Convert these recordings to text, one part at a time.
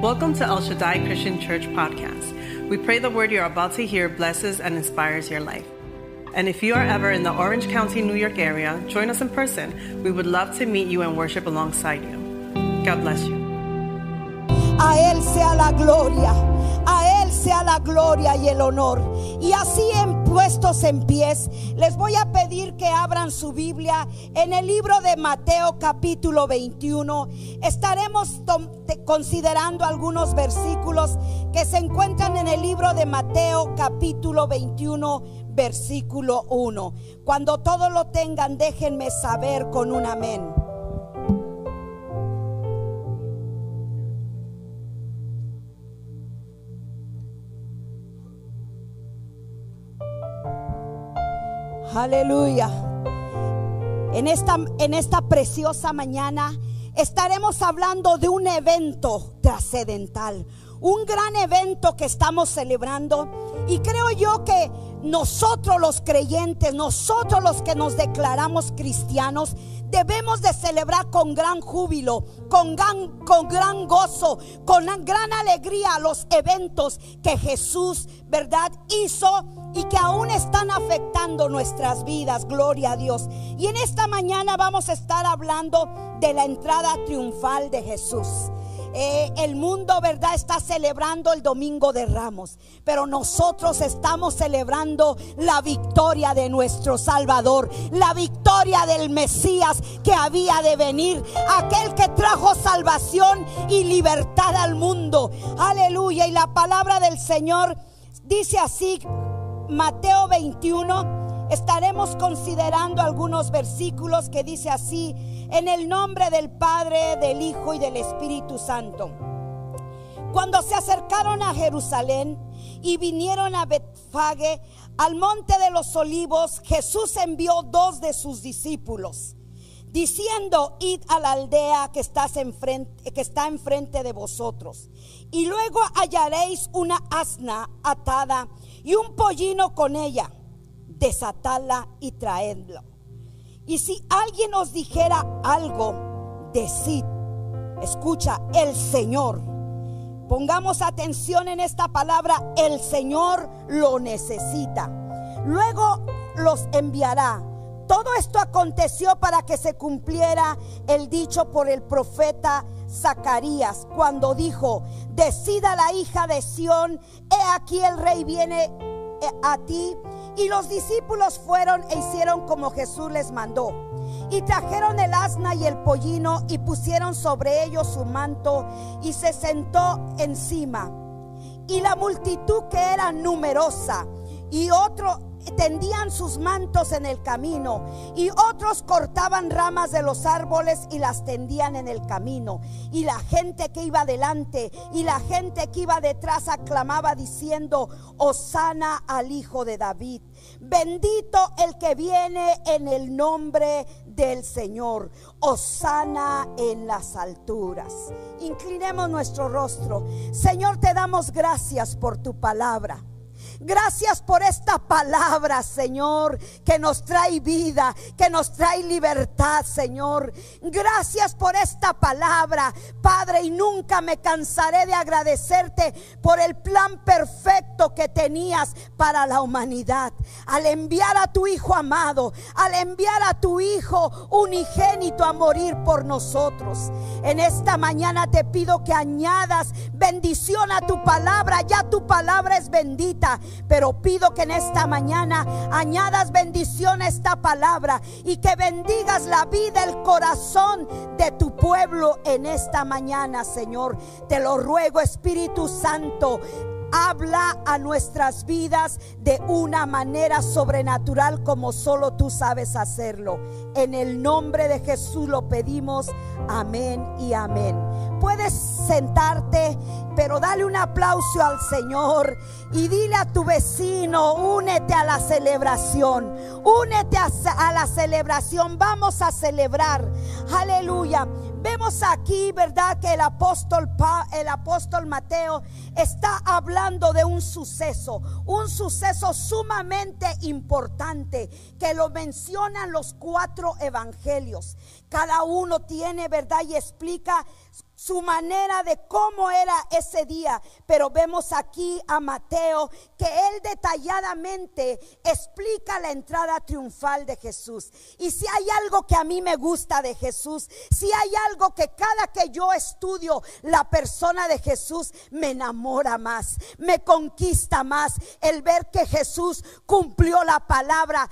Welcome to El Shaddai Christian Church podcast. We pray the word you're about to hear blesses and inspires your life. And if you are ever in the Orange County, New York area, join us in person. We would love to meet you and worship alongside you. God bless you. A Él sea la gloria, la gloria y el honor. Y así en puestos en pies, les voy a pedir que abran su Biblia en el libro de Mateo capítulo 21. Estaremos considerando algunos versículos que se encuentran en el libro de Mateo capítulo 21, versículo 1. Cuando todo lo tengan, déjenme saber con un amén. Aleluya. En esta, en esta preciosa mañana estaremos hablando de un evento trascendental, un gran evento que estamos celebrando. Y creo yo que nosotros los creyentes, nosotros los que nos declaramos cristianos, debemos de celebrar con gran júbilo, con gran, con gran gozo, con gran alegría los eventos que Jesús, ¿verdad?, hizo y que aún están afectando nuestras vidas. Gloria a Dios. Y en esta mañana vamos a estar hablando de la entrada triunfal de Jesús. Eh, el mundo, ¿verdad? Está celebrando el Domingo de Ramos. Pero nosotros estamos celebrando la victoria de nuestro Salvador. La victoria del Mesías que había de venir. Aquel que trajo salvación y libertad al mundo. Aleluya. Y la palabra del Señor dice así. Mateo 21, estaremos considerando algunos versículos que dice así, en el nombre del Padre, del Hijo y del Espíritu Santo. Cuando se acercaron a Jerusalén y vinieron a Betfage, al monte de los olivos, Jesús envió dos de sus discípulos, diciendo, id a la aldea que, que está enfrente de vosotros, y luego hallaréis una asna atada y un pollino con ella, desatadla y traedlo. Y si alguien os dijera algo, decid, escucha, el Señor. Pongamos atención en esta palabra, el Señor lo necesita. Luego los enviará. Todo esto aconteció para que se cumpliera el dicho por el profeta Zacarías cuando dijo, decida la hija de Sión, he aquí el rey viene eh, a ti. Y los discípulos fueron e hicieron como Jesús les mandó. Y trajeron el asna y el pollino y pusieron sobre ellos su manto y se sentó encima. Y la multitud que era numerosa y otro tendían sus mantos en el camino y otros cortaban ramas de los árboles y las tendían en el camino. Y la gente que iba delante y la gente que iba detrás aclamaba diciendo, Osana al Hijo de David. Bendito el que viene en el nombre del Señor. Osana en las alturas. Inclinemos nuestro rostro. Señor, te damos gracias por tu palabra. Gracias por esta palabra, Señor, que nos trae vida, que nos trae libertad, Señor. Gracias por esta palabra, Padre, y nunca me cansaré de agradecerte por el plan perfecto que tenías para la humanidad. Al enviar a tu Hijo amado, al enviar a tu Hijo unigénito a morir por nosotros. En esta mañana te pido que añadas bendición a tu palabra. Ya tu palabra es bendita. Pero pido que en esta mañana añadas bendición a esta palabra y que bendigas la vida, el corazón de tu pueblo en esta mañana, Señor. Te lo ruego, Espíritu Santo. Habla a nuestras vidas de una manera sobrenatural como solo tú sabes hacerlo. En el nombre de Jesús lo pedimos. Amén y amén. Puedes sentarte, pero dale un aplauso al Señor y dile a tu vecino, únete a la celebración, únete a, la celebración, vamos a celebrar. Aleluya. Vemos aquí, ¿verdad? Que el apóstol, el apóstol Mateo está hablando de un suceso, un suceso sumamente importante que lo mencionan los cuatro evangelios. Cada uno tiene, ¿verdad? Y explica su manera de cómo era ese día. Pero vemos aquí a Mateo que él detalladamente explica la entrada triunfal de Jesús. Y si hay algo que a mí me gusta de Jesús, si hay algo que cada que yo estudio la persona de Jesús me enamora más, me conquista más el ver que Jesús cumplió la palabra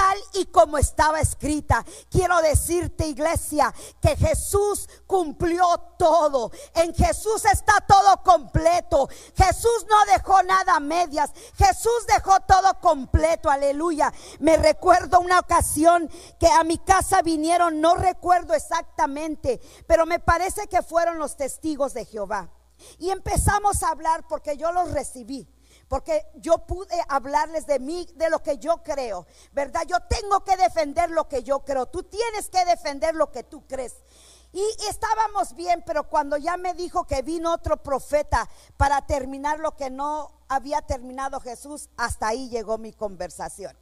tal y como estaba escrita. Quiero decirte, iglesia, que Jesús cumplió todo. En Jesús está todo completo. Jesús no dejó nada a medias. Jesús dejó todo completo. Aleluya. Me recuerdo una ocasión que a mi casa vinieron, no recuerdo exactamente, pero me parece que fueron los testigos de Jehová. Y empezamos a hablar porque yo los recibí porque yo pude hablarles de mí, de lo que yo creo, ¿verdad? Yo tengo que defender lo que yo creo, tú tienes que defender lo que tú crees. Y estábamos bien, pero cuando ya me dijo que vino otro profeta para terminar lo que no había terminado Jesús, hasta ahí llegó mi conversación.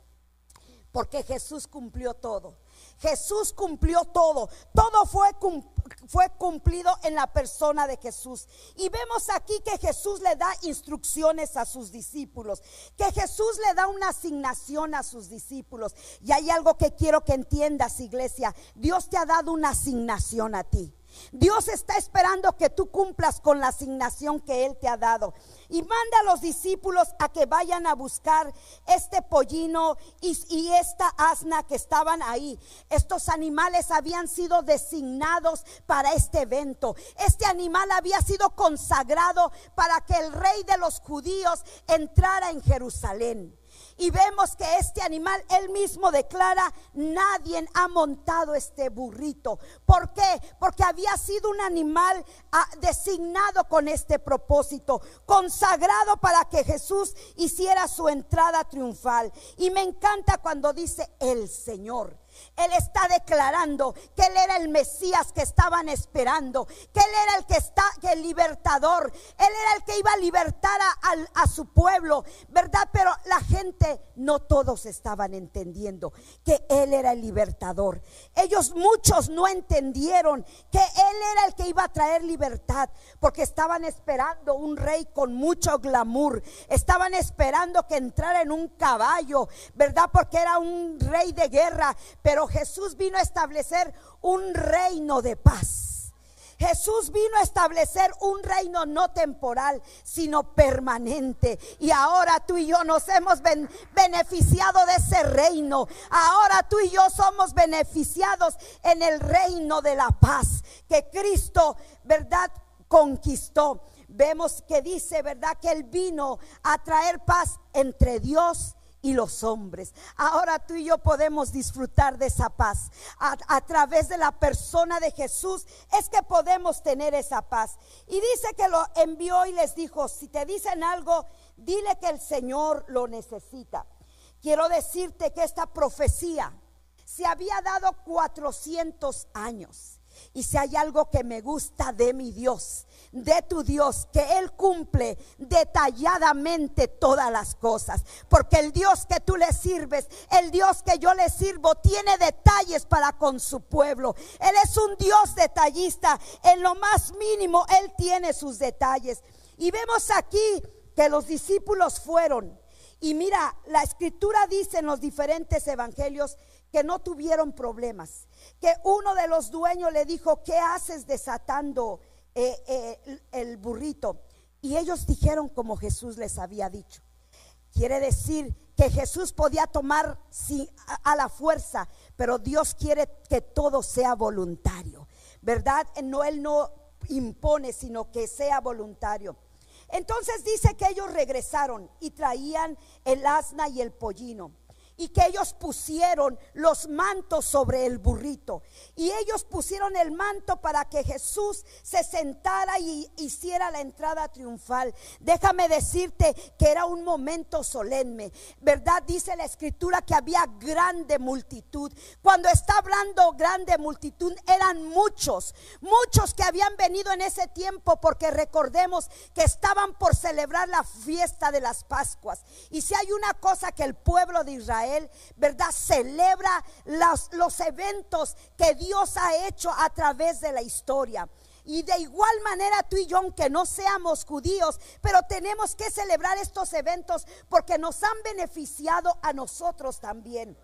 Porque Jesús cumplió todo. Jesús cumplió todo. Todo fue, fue cumplido en la persona de Jesús. Y vemos aquí que Jesús le da instrucciones a sus discípulos. Que Jesús le da una asignación a sus discípulos. Y hay algo que quiero que entiendas, iglesia. Dios te ha dado una asignación a ti. Dios está esperando que tú cumplas con la asignación que Él te ha dado. Y manda a los discípulos a que vayan a buscar este pollino y, esta asna que estaban ahí. Estos animales habían sido designados para este evento. Este animal había sido consagrado para que el rey de los judíos entrara en Jerusalén. Y vemos que este animal, él mismo declara, nadie ha montado este burrito. ¿Por qué? Porque había sido un animal ah, designado con este propósito, consagrado para que Jesús hiciera su entrada triunfal. Y me encanta cuando dice el Señor. Él está declarando que Él era el Mesías que estaban esperando, que Él era el que está, que el libertador, Él era el que iba a libertar a, a su pueblo, ¿verdad? Pero la gente, no todos estaban entendiendo que Él era el libertador. Ellos muchos no entendieron que Él era el que iba a traer libertad, porque estaban esperando un rey con mucho glamour, estaban esperando que entrara en un caballo, ¿verdad? Porque era un rey de guerra Jesús vino a establecer un reino de paz. Jesús vino a establecer un reino no temporal, sino permanente. Y ahora tú y yo nos hemos beneficiado de ese reino. Ahora tú y yo somos beneficiados en el reino de la paz que Cristo, ¿verdad? Conquistó. Vemos que dice, ¿verdad? Que Él vino a traer paz entre Dios y los hombres. Ahora tú y yo podemos disfrutar de esa paz. A, través de la persona de Jesús es que podemos tener esa paz. Y dice que lo envió y les dijo, si te dicen algo, dile que el Señor lo necesita. Quiero decirte que esta profecía se había dado 400 años. Y si hay algo que me gusta de mi Dios, de tu Dios, que Él cumple detalladamente todas las cosas. Porque el Dios que tú le sirves, el Dios que yo le sirvo, tiene detalles para con su pueblo. Él es un Dios detallista. En lo más mínimo, Él tiene sus detalles. Y vemos aquí que los discípulos fueron. Y mira, la escritura dice en los diferentes evangelios que no tuvieron problemas. Que uno de los dueños le dijo, ¿qué haces desatando eh, eh, el burrito. Y ellos dijeron como Jesús les había dicho. Quiere decir que Jesús podía tomar sí, a, la fuerza, pero Dios quiere que todo sea voluntario. ¿Verdad? No, Él no impone, sino que sea voluntario. Entonces dice que ellos regresaron y traían el asna y el pollino y que ellos pusieron los mantos sobre el burrito. Y ellos pusieron el manto para que Jesús se sentara y hiciera la entrada triunfal. Déjame decirte que era un momento solemne. ¿Verdad? Dice la escritura que había grande multitud. Cuando está hablando grande multitud, eran muchos, muchos que habían venido en ese tiempo porque recordemos que estaban por celebrar la fiesta de las Pascuas. Y si hay una cosa que el pueblo de Israel ¿verdad? Celebra los, los eventos que Dios ha hecho a través de la historia. Y de igual manera tú y yo, aunque no seamos judíos, pero tenemos que celebrar estos eventos porque nos han beneficiado a nosotros también.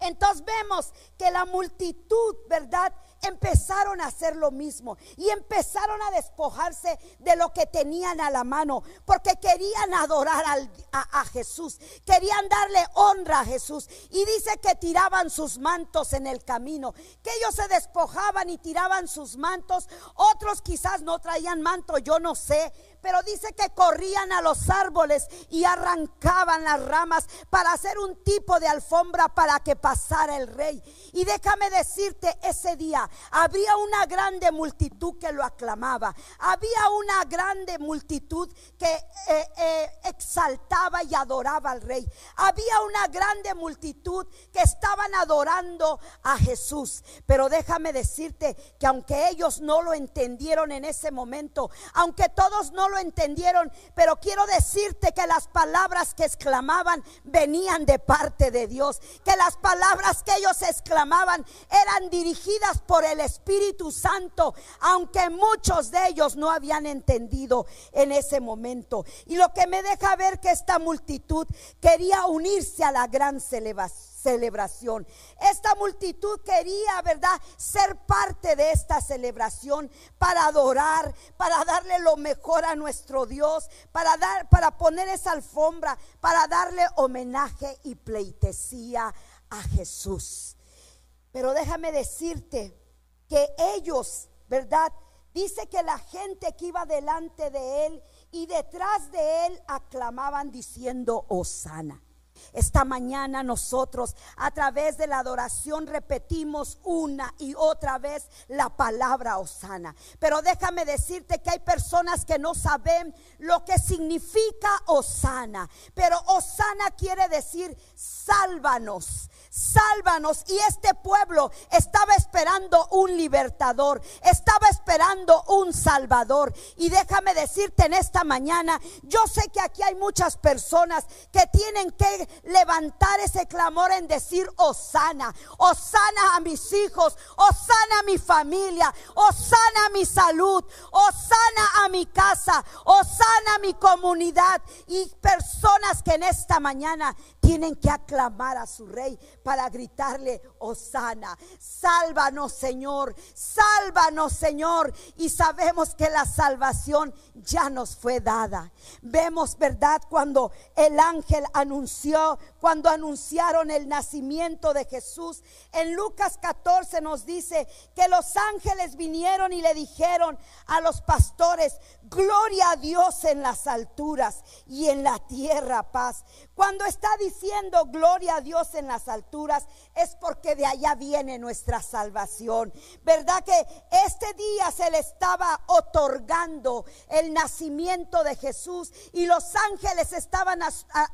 Entonces vemos que la multitud, ¿verdad? Empezaron a hacer lo mismo y empezaron a despojarse de lo que tenían a la mano, porque querían adorar a, a, Jesús, querían darle honra a Jesús. Y dice que tiraban sus mantos en el camino, que ellos se despojaban y tiraban sus mantos. Otros quizás no traían manto, yo no sé, pero dice que corrían a los árboles y arrancaban las ramas para hacer un tipo de alfombra para que pasara el rey. Y déjame decirte, ese día había una grande multitud que lo aclamaba. Había una grande multitud que eh, eh, exaltaba y adoraba al rey. Había una grande multitud que estaban adorando a Jesús. Pero déjame decirte que aunque ellos no lo entendieron en ese momento, aunque todos no lo entendieron, pero quiero decirte que las palabras que exclamaban venían de parte de Dios, que las palabras que ellos exclamaban eran dirigidas por el Espíritu Santo, aunque muchos de ellos no habían entendido en ese momento. Y lo que me deja ver que esta multitud quería unirse a la gran celebración celebración. Esta multitud quería, ¿verdad?, ser parte de esta celebración para adorar, para darle lo mejor a nuestro Dios, para dar para poner esa alfombra, para darle homenaje y pleitesía a Jesús. Pero déjame decirte que ellos, ¿verdad? Dice que la gente que iba delante de él y detrás de él aclamaban diciendo, Osana. Esta mañana nosotros a través de la adoración repetimos una y otra vez la palabra Osana. Pero déjame decirte que hay personas que no saben lo que significa Osana. Pero Osana quiere decir sálvanos sálvanos. Y este pueblo estaba esperando un libertador, estaba esperando un salvador. Y déjame decirte en esta mañana, yo sé que aquí hay muchas personas que tienen que levantar ese clamor en decir, Osana, Osana a mis hijos, Osana a mi familia, Osana a mi salud, Osana a mi casa, Osana a mi comunidad. Y personas que en esta mañana tienen que aclamar a su rey para gritarle, Osana, sálvanos Señor, sálvanos Señor. Y sabemos que la salvación ya nos fue dada. Vemos, ¿verdad? Cuando el ángel anunció, cuando anunciaron el nacimiento de Jesús. En Lucas 14 nos dice que los ángeles vinieron y le dijeron a los pastores, gloria a Dios en las alturas y en la tierra paz. Cuando está diciendo gloria a Dios en las alturas es porque de allá viene nuestra salvación. ¿Verdad que este día se le estaba otorgando el nacimiento de Jesús y los ángeles estaban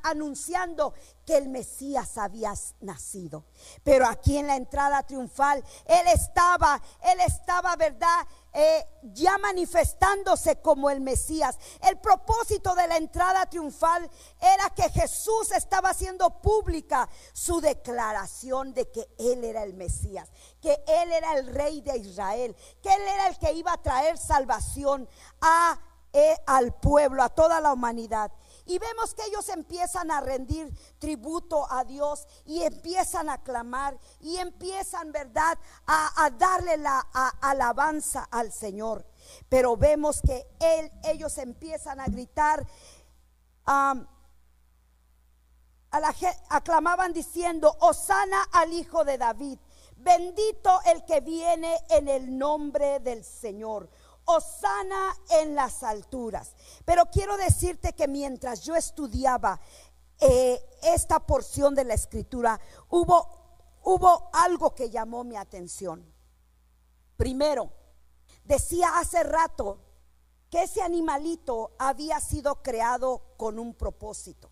anunciando que el Mesías había nacido. Pero aquí en la entrada triunfal, Él estaba, Él estaba, ¿verdad? Eh, ya manifestándose como el Mesías. El propósito de la entrada triunfal era que Jesús estaba haciendo pública su declaración de que Él era el Mesías, que Él era el rey de Israel, que Él era el que iba a traer salvación a, eh, al pueblo, a toda la humanidad. Y vemos que ellos empiezan a rendir tributo a Dios y empiezan a clamar y empiezan, ¿verdad?, a, darle la alabanza al Señor. Pero vemos que él, ellos empiezan a gritar, a la, aclamaban diciendo, Osana al Hijo de David, bendito el que viene en el nombre del Señor sana en las alturas. Pero quiero decirte que mientras yo estudiaba eh, esta porción de la escritura, hubo, hubo algo que llamó mi atención. Primero, decía hace rato que ese animalito había sido creado con un propósito.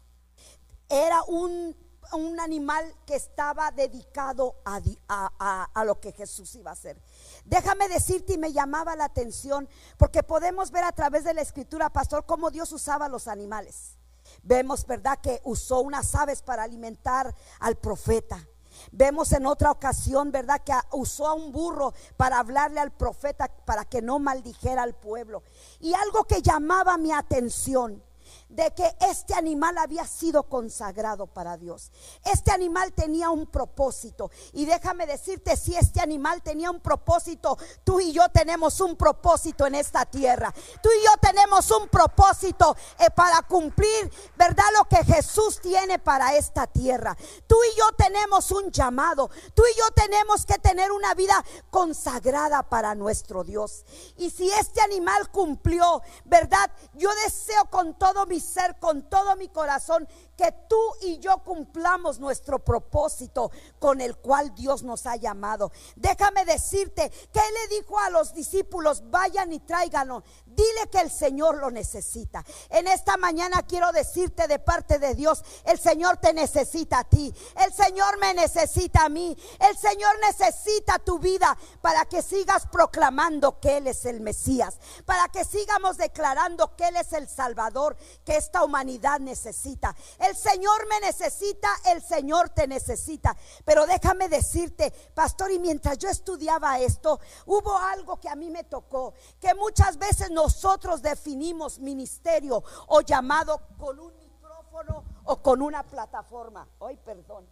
Era un, un animal que estaba dedicado a, a, a, lo que Jesús iba a hacer. Déjame decirte y me llamaba la atención porque podemos ver a través de la escritura, pastor, cómo Dios usaba los animales. Vemos, ¿verdad?, que usó unas aves para alimentar al profeta. Vemos en otra ocasión, ¿verdad? Que usó a un burro para hablarle al profeta para que no maldijera al pueblo. Y algo que llamaba mi atención de que este animal había sido consagrado para Dios. Este animal tenía un propósito. Y déjame decirte, si este animal tenía un propósito, tú y yo tenemos un propósito en esta tierra. Tú y yo tenemos un propósito eh, para cumplir, ¿verdad? Lo que Jesús tiene para esta tierra. Tú y yo tenemos un llamado. Tú y yo tenemos que tener una vida consagrada para nuestro Dios. Y si este animal cumplió, ¿verdad? Yo deseo con todo mi ser, con todo mi corazón, que tú y yo cumplamos nuestro propósito con el cual Dios nos ha llamado. Déjame decirte que le dijo a los discípulos, vayan y tráiganlo. Dile que el Señor lo necesita. En esta mañana quiero decirte de parte de Dios, el Señor te necesita a ti. El Señor me necesita a mí. El Señor necesita tu vida para que sigas proclamando que Él es el Mesías. Para que sigamos declarando que Él es el Salvador que esta humanidad necesita. El Señor me necesita, el Señor te necesita. Pero déjame decirte, pastor, y mientras yo estudiaba esto, hubo algo que a mí me tocó, que muchas veces nos nosotros definimos ministerio o llamado con un micrófono o con una plataforma. Hoy, perdón.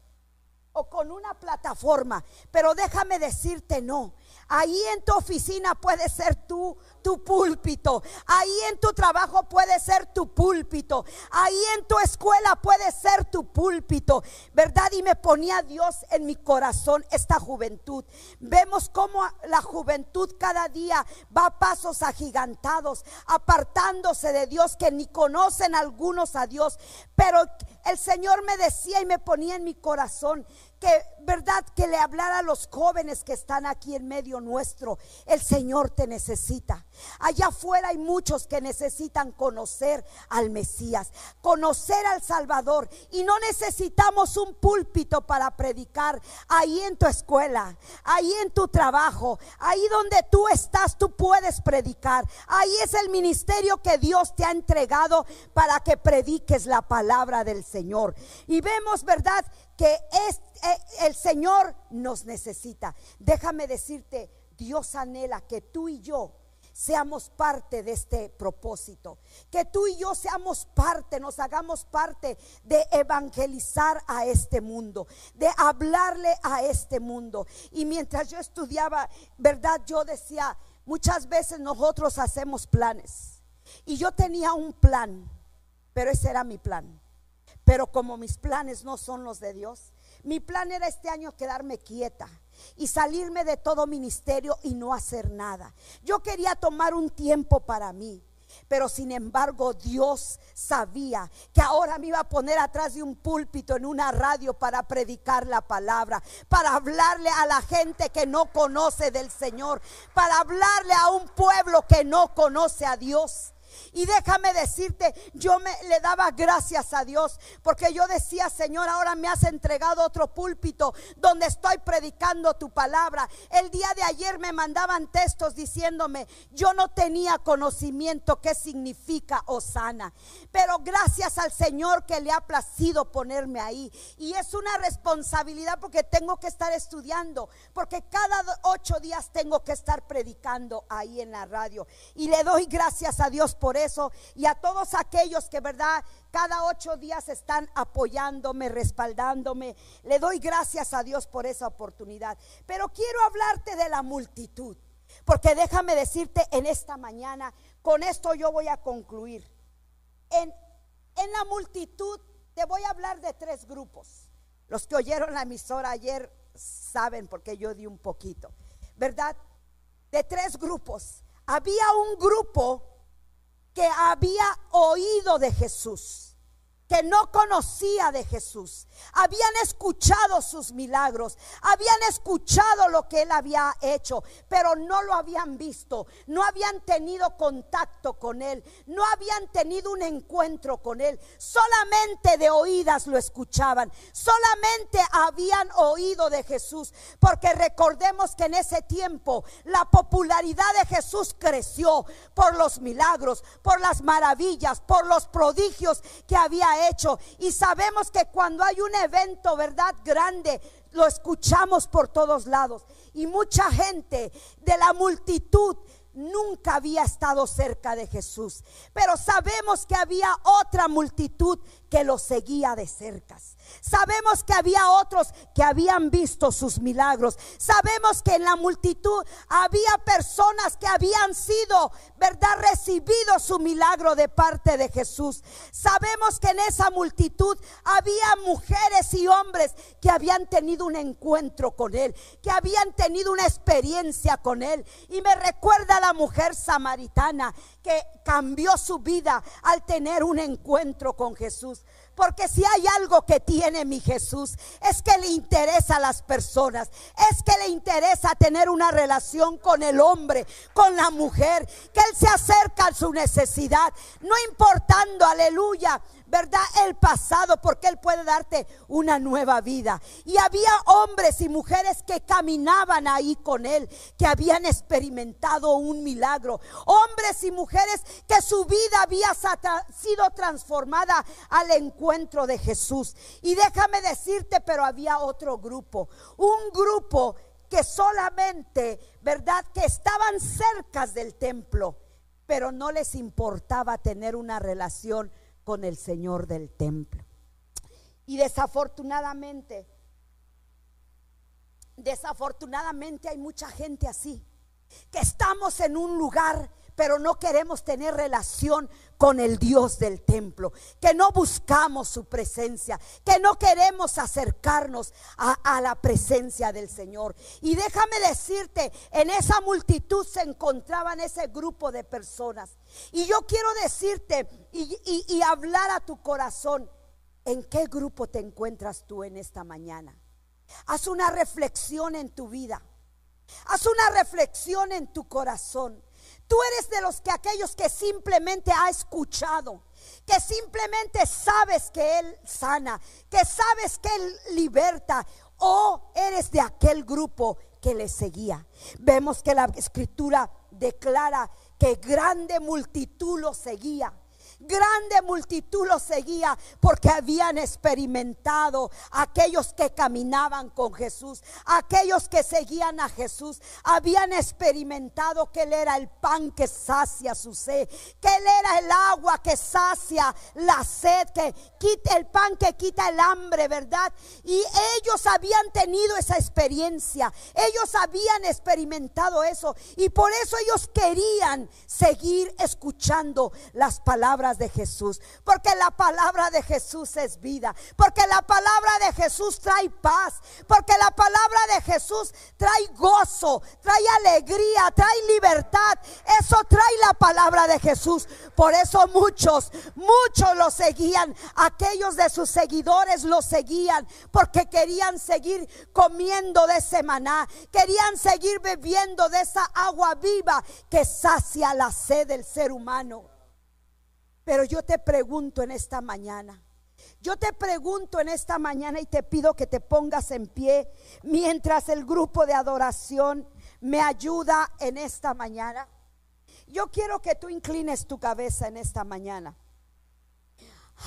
O con una plataforma. Pero déjame decirte no. Ahí en tu oficina puede ser tú tu púlpito. Ahí en tu trabajo puede ser tu púlpito. Ahí en tu escuela puede ser tu púlpito. ¿Verdad? Y me ponía Dios en mi corazón esta juventud. Vemos cómo la juventud cada día va a pasos agigantados, apartándose de Dios, que ni conocen algunos a Dios. Pero el Señor me decía y me ponía en mi corazón que, verdad, que le hablara a los jóvenes que están aquí en medio nuestro. El Señor te necesita. Allá afuera hay muchos que necesitan conocer al Mesías, conocer al Salvador. Y no necesitamos un púlpito para predicar. Ahí en tu escuela, ahí en tu trabajo, ahí donde tú estás, tú puedes predicar. Ahí es el ministerio que Dios te ha entregado para que prediques la palabra del Señor. Y vemos, ¿verdad? Que es, eh, el Señor nos necesita. Déjame decirte, Dios anhela que tú y yo seamos parte de este propósito. Que tú y yo seamos parte, nos hagamos parte de evangelizar a este mundo, de hablarle a este mundo. Y mientras yo estudiaba, ¿verdad? Yo decía, muchas veces nosotros hacemos planes. Y yo tenía un plan, pero ese era mi plan. Pero como mis planes no son los de Dios, mi plan era este año quedarme quieta y salirme de todo ministerio y no hacer nada. Yo quería tomar un tiempo para mí. Pero sin embargo Dios sabía que ahora me iba a poner atrás de un púlpito en una radio para predicar la palabra, para hablarle a la gente que no conoce del Señor, para hablarle a un pueblo que no conoce a Dios. Y déjame decirte, yo me le daba gracias a Dios porque yo decía, Señor, ahora me has entregado otro púlpito donde estoy predicando tu palabra. El día de ayer me mandaban textos diciéndome, yo no tenía conocimiento qué significa Osana, pero gracias al Señor que le ha placido ponerme ahí. Y es una responsabilidad porque tengo que estar estudiando, porque cada ocho días tengo que estar predicando ahí en la radio. Y le doy gracias a Dios por eso y a todos aquellos que, verdad, cada ocho días están apoyándome, respaldándome. Le doy gracias a Dios por esa oportunidad. Pero quiero hablarte de la multitud, porque déjame decirte en esta mañana, con esto yo voy a concluir. En, en la multitud te voy a hablar de tres grupos. Los que oyeron la emisora ayer saben porque yo di un poquito, ¿verdad? De tres grupos. Había un grupo que había oído de Jesús que no conocía de Jesús. Habían escuchado sus milagros, habían escuchado lo que él había hecho, pero no lo habían visto, no habían tenido contacto con él, no habían tenido un encuentro con él, solamente de oídas lo escuchaban, solamente habían oído de Jesús, porque recordemos que en ese tiempo la popularidad de Jesús creció por los milagros, por las maravillas, por los prodigios que había hecho. Y sabemos que cuando hay un evento, ¿verdad? Grande, lo escuchamos por todos lados. Y mucha gente de la multitud nunca había estado cerca de Jesús. Pero sabemos que había otra multitud que lo seguía de cerca. Sabemos que había otros que habían visto sus milagros. Sabemos que en la multitud había personas que habían sido, ¿verdad?, recibido su milagro de parte de Jesús. Sabemos que en esa multitud había mujeres y hombres que habían tenido un encuentro con Él, que habían tenido una experiencia con Él. Y me recuerda a la mujer samaritana que cambió su vida al tener un encuentro con Jesús. Porque si hay algo que tiene mi Jesús, es que le interesa a las personas, es que le interesa tener una relación con el hombre, con la mujer, que Él se acerca a su necesidad, no importando, aleluya, ¿verdad? El pasado, porque Él puede darte una nueva vida. Y había hombres y mujeres que caminaban ahí con Él, que habían experimentado un milagro. Hombres y mujeres que su vida había sido transformada al encuentro de Jesús. Y déjame decirte, pero había otro grupo, un grupo que solamente, ¿verdad? Que estaban cerca del templo, pero no les importaba tener una relación con el Señor del templo. Y desafortunadamente, desafortunadamente hay mucha gente así, que estamos en un lugar pero no queremos tener relación con el Dios del templo, que no buscamos su presencia, que no queremos acercarnos a, la presencia del Señor. Y déjame decirte, en esa multitud se encontraban ese grupo de personas. Y yo quiero decirte y, hablar a tu corazón, ¿en qué grupo te encuentras tú en esta mañana? Haz una reflexión en tu vida. Haz una reflexión en tu corazón. Tú eres de los que aquellos que simplemente ha escuchado, que simplemente sabes que Él sana, que sabes que Él liberta, o eres de aquel grupo que le seguía. Vemos que la escritura declara que grande multitud lo seguía. Grande multitud lo seguía porque habían experimentado aquellos que caminaban con Jesús, aquellos que seguían a Jesús, habían experimentado que Él era el pan que sacia su sed, que Él era el agua que sacia la sed, que quita el pan que quita el hambre, ¿verdad? Y ellos habían tenido esa experiencia, ellos habían experimentado eso y por eso ellos querían seguir escuchando las palabras de Jesús. Porque la palabra de Jesús es vida. Porque la palabra de Jesús trae paz. Porque la palabra de Jesús trae gozo, trae alegría, trae libertad. Eso trae la palabra de Jesús. Por eso muchos, muchos lo seguían. Aquellos de sus seguidores lo seguían porque querían seguir comiendo de ese maná. Querían seguir bebiendo de esa agua viva que sacia la sed del ser humano. Pero yo te pregunto en esta mañana, yo te pregunto en esta mañana y te pido que te pongas en pie mientras el grupo de adoración me ayuda en esta mañana. Yo quiero que tú inclines tu cabeza en esta mañana.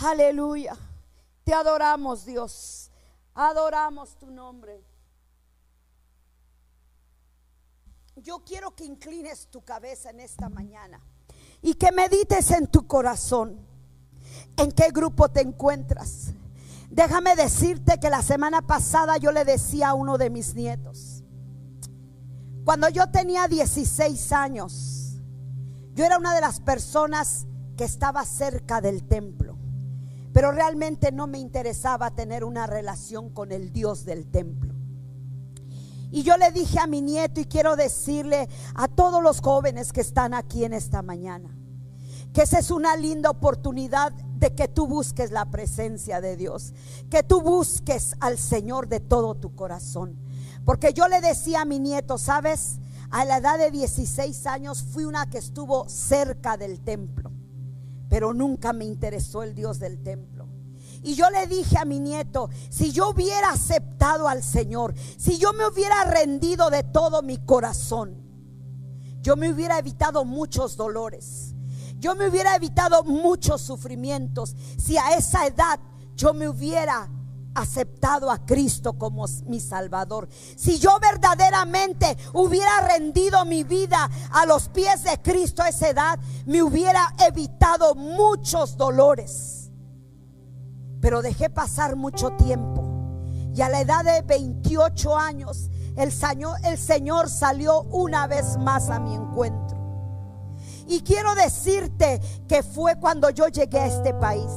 Aleluya. Te adoramos, Dios. Adoramos tu nombre. Yo quiero que inclines tu cabeza en esta mañana y que medites en tu corazón en qué grupo te encuentras. Déjame decirte que la semana pasada yo le decía a uno de mis nietos, cuando yo tenía 16 años, yo era una de las personas que estaba cerca del templo, pero realmente no me interesaba tener una relación con el Dios del templo. Y yo le dije a mi nieto y quiero decirle a todos los jóvenes que están aquí en esta mañana, que esa es una linda oportunidad de que tú busques la presencia de Dios, que tú busques al Señor de todo tu corazón. Porque yo le decía a mi nieto, ¿sabes? A la edad de 16 años fui una que estuvo cerca del templo, pero nunca me interesó el Dios del templo. Y yo le dije a mi nieto, si yo hubiera aceptado al Señor, si yo me hubiera rendido de todo mi corazón, yo me hubiera evitado muchos dolores. Yo me hubiera evitado muchos sufrimientos si a esa edad yo me hubiera aceptado a Cristo como mi Salvador, si yo verdaderamente hubiera rendido mi vida a los pies de Cristo a esa edad, me hubiera evitado muchos dolores. Pero dejé pasar mucho tiempo. Y a la edad de 28 años, el Señor, el Señor salió una vez más a mi encuentro. Y quiero decirte que fue cuando yo llegué a este país.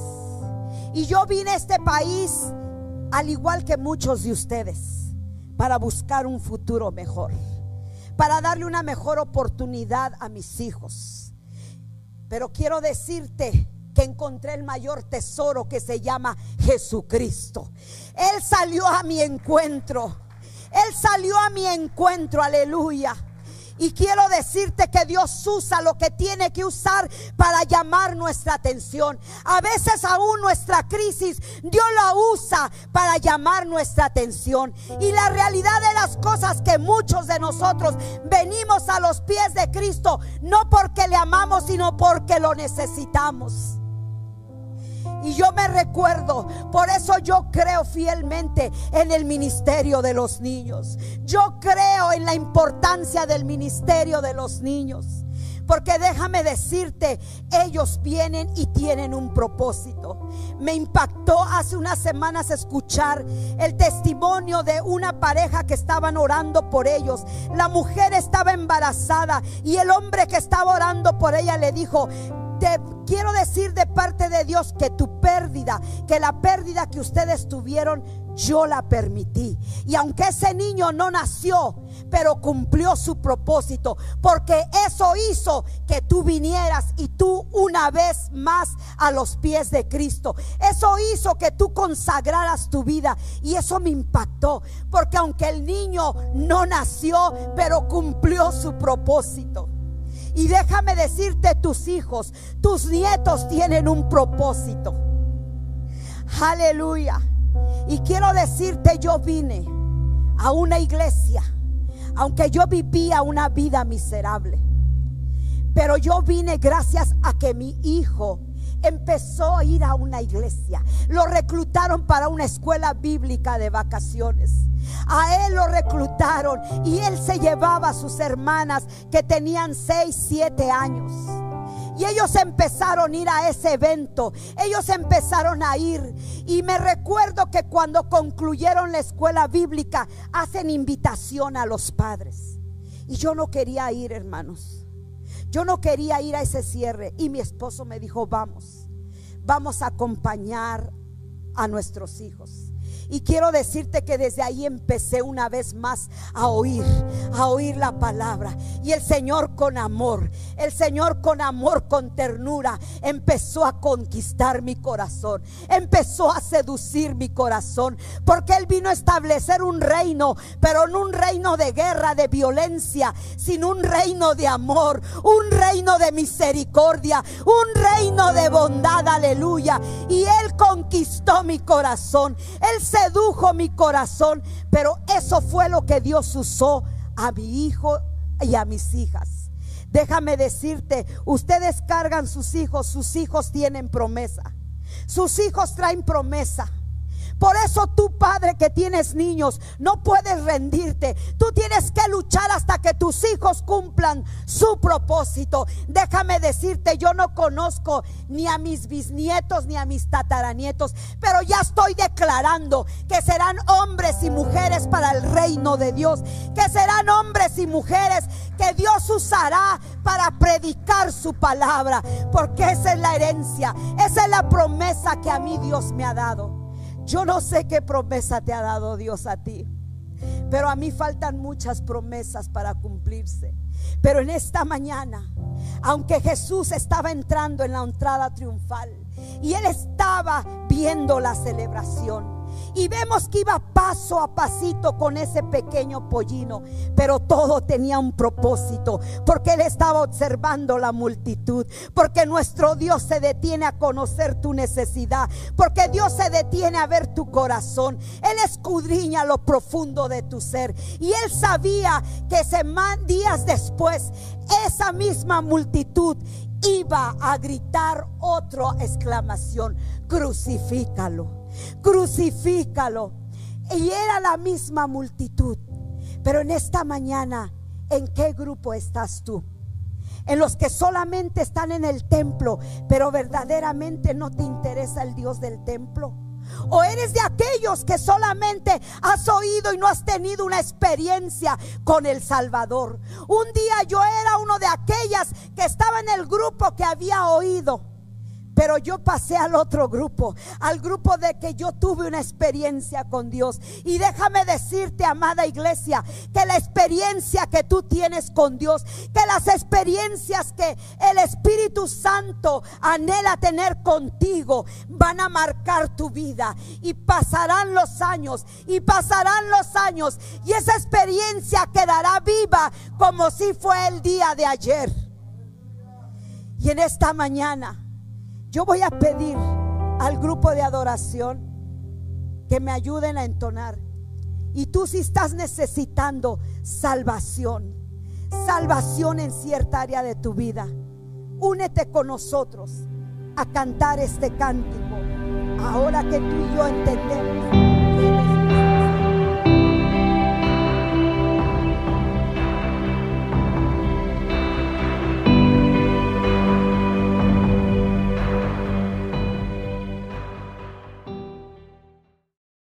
Y yo vine a este país al igual que muchos de ustedes, para buscar un futuro mejor, para darle una mejor oportunidad a mis hijos. Pero quiero decirte que encontré el mayor tesoro que se llama Jesucristo. Él salió a mi encuentro. Él salió a mi encuentro, aleluya. Y quiero decirte que Dios usa lo que tiene que usar para llamar nuestra atención. A veces aún nuestra crisis, Dios la usa para llamar nuestra atención. Y la realidad de las cosas que muchos de nosotros venimos a los pies de Cristo, no porque le amamos, sino porque lo necesitamos. Y yo me recuerdo, por eso yo creo fielmente en el ministerio de los niños. Yo creo en la importancia del ministerio de los niños. Porque déjame decirte, ellos vienen y tienen un propósito. Me impactó hace unas semanas escuchar el testimonio de una pareja que estaban orando por ellos. La mujer estaba embarazada y el hombre que estaba orando por ella le dijo, te quiero decir de parte de Dios que tu pérdida, que la pérdida que ustedes tuvieron, yo la permití. Y aunque ese niño no nació, pero cumplió su propósito, porque eso hizo que tú vinieras y tú una vez más a los pies de Cristo. Eso hizo que tú consagraras tu vida y eso me impactó, porque aunque el niño no nació, pero cumplió su propósito. Y déjame decirte, tus hijos, tus nietos tienen un propósito. Aleluya. Y quiero decirte, yo vine a una iglesia, aunque yo vivía una vida miserable. Pero yo vine gracias a que mi hijo empezó a ir a una iglesia. Lo reclutaron para una escuela bíblica de vacaciones. A él lo reclutaron y él se llevaba a sus hermanas que tenían 6, 7 años. Y ellos empezaron a ir a ese evento. Ellos empezaron a ir. Y me recuerdo que cuando concluyeron la escuela bíblica, hacen invitación a los padres. Y yo no quería ir, hermanos. Yo no quería ir a ese cierre. Y mi esposo me dijo, vamos, vamos a acompañar a nuestros hijos. Y quiero decirte que desde ahí empecé una vez más a oír, a oír la palabra. Y el Señor con amor, el Señor con amor, con ternura, empezó a conquistar mi corazón. Empezó a seducir mi corazón. Porque Él vino a establecer un reino, pero no un reino de guerra, de violencia, sino un reino de amor, un reino de misericordia, un reino de bondad, aleluya. Y Él conquistó mi corazón. Él se sedujo mi corazón, pero eso fue lo que Dios usó a mi hijo y a mis hijas. Déjame decirte, ustedes cargan sus hijos, sus hijos tienen promesa. Sus hijos traen promesa. Por eso tú, padre que tienes niños, no puedes rendirte. Tú tienes que luchar hasta que tus hijos cumplan su propósito. Déjame decirte, yo no conozco ni a mis bisnietos ni a mis tataranietos, pero ya estoy declarando que serán hombres y mujeres para el reino de Dios, que serán hombres y mujeres que Dios usará para predicar su palabra, porque esa es la herencia, esa es la promesa que a mí Dios me ha dado. Yo no sé qué promesa te ha dado Dios a ti, pero a mí faltan muchas promesas para cumplirse. Pero en esta mañana, aunque Jesús estaba entrando en la entrada triunfal y él estaba viendo la celebración, y vemos que iba paso a pasito con ese pequeño pollino, pero todo tenía un propósito, porque él estaba observando la multitud, porque nuestro Dios se detiene a conocer tu necesidad, porque Dios se detiene a ver tu corazón, él escudriña lo profundo de tu ser, y él sabía que días después esa misma multitud iba a gritar otra exclamación, crucifícalo crucifícalo. Y era la misma multitud. Pero en esta mañana, ¿en qué grupo estás tú? En los que solamente están en el templo, pero verdaderamente no te interesa el Dios del templo. O eres de aquellos que solamente has oído y no has tenido una experiencia con el Salvador. Un día yo era uno de aquellas que estaba en el grupo que había oído pero yo pasé al otro grupo, al grupo de que yo tuve una experiencia con Dios. Y déjame decirte, amada iglesia, que la experiencia que tú tienes con Dios, que las experiencias que el Espíritu Santo anhela tener contigo, van a marcar tu vida. Y pasarán los años, y pasarán los años, y esa experiencia quedará viva como si fue el día de ayer. Y en esta mañana yo voy a pedir al grupo de adoración que me ayuden a entonar. Y tú si estás necesitando salvación, salvación en cierta área de tu vida, únete con nosotros a cantar este cántico. Ahora que tú y yo entendemos